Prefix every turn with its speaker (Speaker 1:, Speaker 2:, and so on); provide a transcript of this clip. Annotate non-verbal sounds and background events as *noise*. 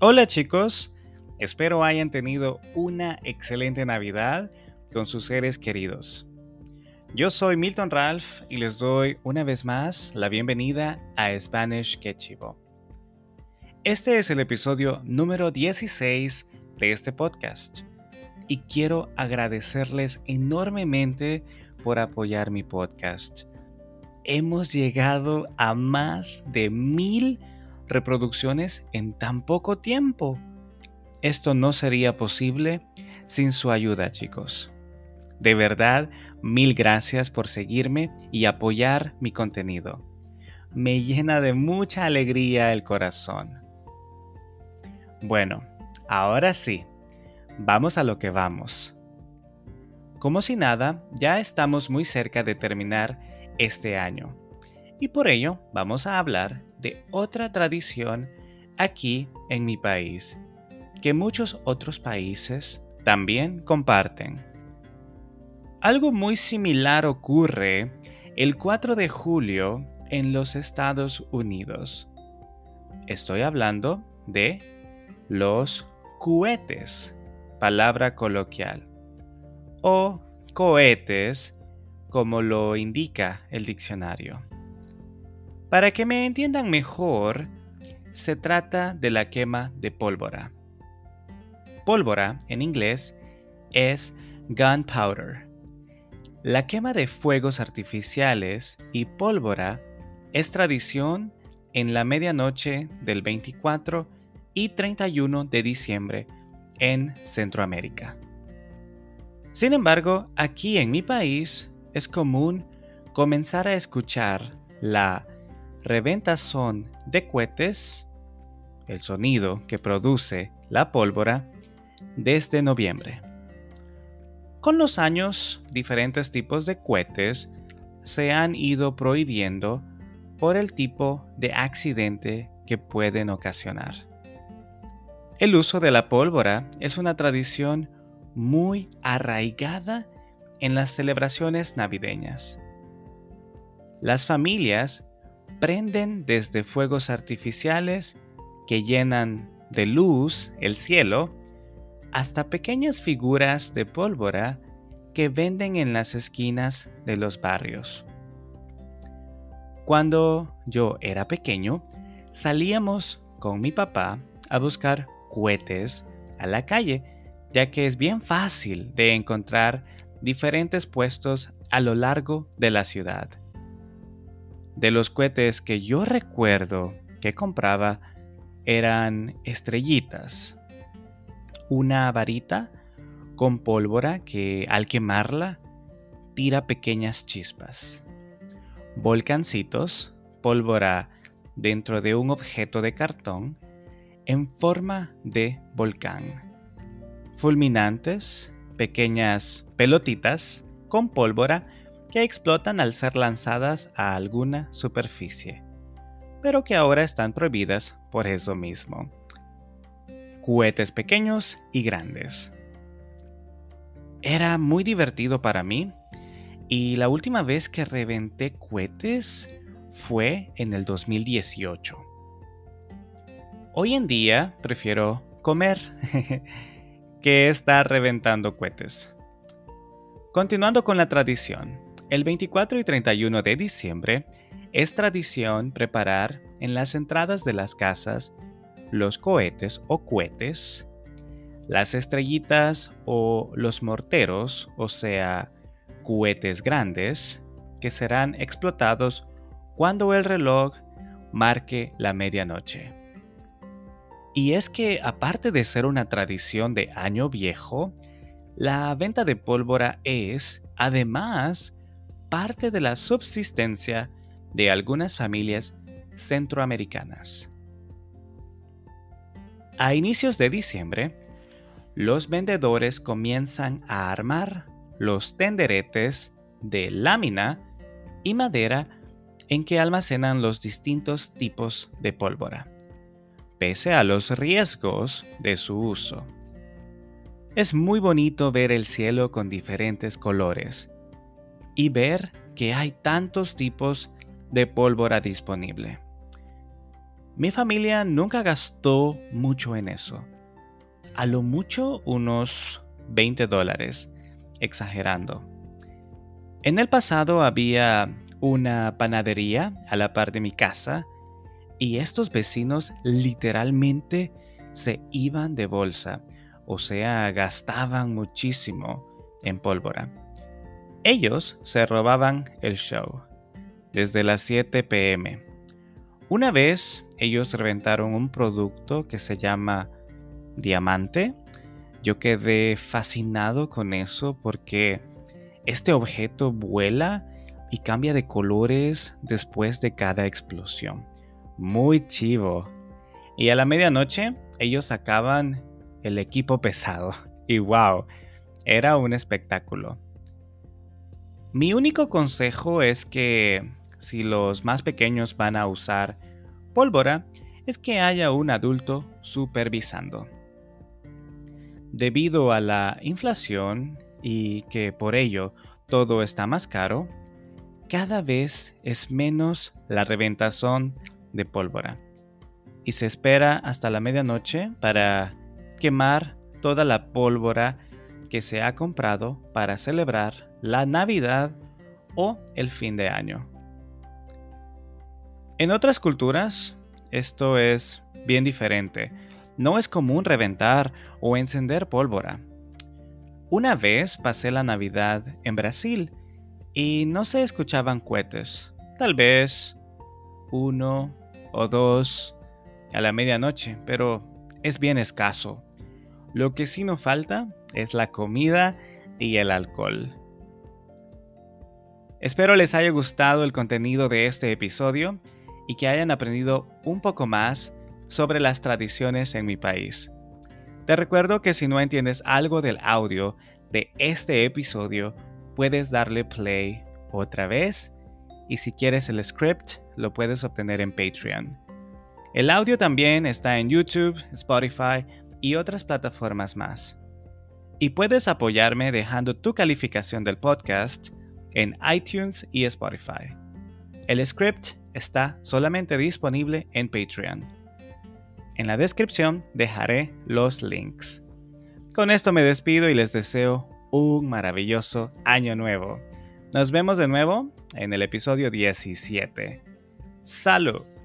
Speaker 1: Hola chicos, espero hayan tenido una excelente Navidad con sus seres queridos. Yo soy Milton Ralph y les doy una vez más la bienvenida a Spanish Quechivo. Este es el episodio número 16 de este podcast y quiero agradecerles enormemente por apoyar mi podcast. Hemos llegado a más de mil reproducciones en tan poco tiempo. Esto no sería posible sin su ayuda, chicos. De verdad, mil gracias por seguirme y apoyar mi contenido. Me llena de mucha alegría el corazón. Bueno, ahora sí, vamos a lo que vamos. Como si nada, ya estamos muy cerca de terminar este año. Y por ello vamos a hablar de otra tradición aquí en mi país, que muchos otros países también comparten. Algo muy similar ocurre el 4 de julio en los Estados Unidos. Estoy hablando de los cohetes, palabra coloquial, o cohetes como lo indica el diccionario. Para que me entiendan mejor, se trata de la quema de pólvora. Pólvora, en inglés, es gunpowder. La quema de fuegos artificiales y pólvora es tradición en la medianoche del 24 y 31 de diciembre en Centroamérica. Sin embargo, aquí en mi país es común comenzar a escuchar la son de cohetes, el sonido que produce la pólvora, desde noviembre. Con los años, diferentes tipos de cohetes se han ido prohibiendo por el tipo de accidente que pueden ocasionar. El uso de la pólvora es una tradición muy arraigada en las celebraciones navideñas. Las familias prenden desde fuegos artificiales que llenan de luz el cielo hasta pequeñas figuras de pólvora que venden en las esquinas de los barrios. Cuando yo era pequeño, salíamos con mi papá a buscar cohetes a la calle, ya que es bien fácil de encontrar diferentes puestos a lo largo de la ciudad. De los cohetes que yo recuerdo que compraba eran estrellitas, una varita con pólvora que al quemarla tira pequeñas chispas, volcancitos, pólvora dentro de un objeto de cartón en forma de volcán, fulminantes, pequeñas pelotitas con pólvora que explotan al ser lanzadas a alguna superficie, pero que ahora están prohibidas por eso mismo. Cohetes pequeños y grandes. Era muy divertido para mí y la última vez que reventé cohetes fue en el 2018. Hoy en día prefiero comer *laughs* que estar reventando cohetes. Continuando con la tradición, el 24 y 31 de diciembre es tradición preparar en las entradas de las casas los cohetes o cohetes, las estrellitas o los morteros, o sea, cohetes grandes, que serán explotados cuando el reloj marque la medianoche. Y es que aparte de ser una tradición de año viejo, la venta de pólvora es, además, parte de la subsistencia de algunas familias centroamericanas. A inicios de diciembre, los vendedores comienzan a armar los tenderetes de lámina y madera en que almacenan los distintos tipos de pólvora, pese a los riesgos de su uso. Es muy bonito ver el cielo con diferentes colores y ver que hay tantos tipos de pólvora disponible. Mi familia nunca gastó mucho en eso. A lo mucho unos 20 dólares, exagerando. En el pasado había una panadería a la par de mi casa y estos vecinos literalmente se iban de bolsa, o sea, gastaban muchísimo en pólvora. Ellos se robaban el show desde las 7 pm. Una vez ellos reventaron un producto que se llama diamante. Yo quedé fascinado con eso porque este objeto vuela y cambia de colores después de cada explosión. Muy chivo. Y a la medianoche ellos sacaban el equipo pesado. *laughs* Y wow, era un espectáculo. Mi único consejo es que si los más pequeños van a usar pólvora, es que haya un adulto supervisando. Debido a la inflación y que por ello todo está más caro, cada vez es menos la reventazón de pólvora. Y se espera hasta la medianoche para quemar toda la pólvora que se ha comprado para celebrar la Navidad o el fin de año. En otras culturas, esto es bien diferente. No es común reventar o encender pólvora. Una vez pasé la Navidad en Brasil y no se escuchaban cohetes. Tal vez uno o dos a la medianoche, pero es bien escaso. Lo que sí no falta es la comida y el alcohol. Espero les haya gustado el contenido de este episodio y que hayan aprendido un poco más sobre las tradiciones en mi país. Te recuerdo que si no entiendes algo del audio de este episodio, puedes darle play otra vez y si quieres el script, lo puedes obtener en Patreon. El audio también está en YouTube, Spotify y otras plataformas más. Y puedes apoyarme dejando tu calificación del podcast en iTunes y Spotify. El script está solamente disponible en Patreon. En la descripción dejaré los links. Con esto me despido y les deseo un maravilloso año nuevo. Nos vemos de nuevo en el episodio 17. ¡Salud!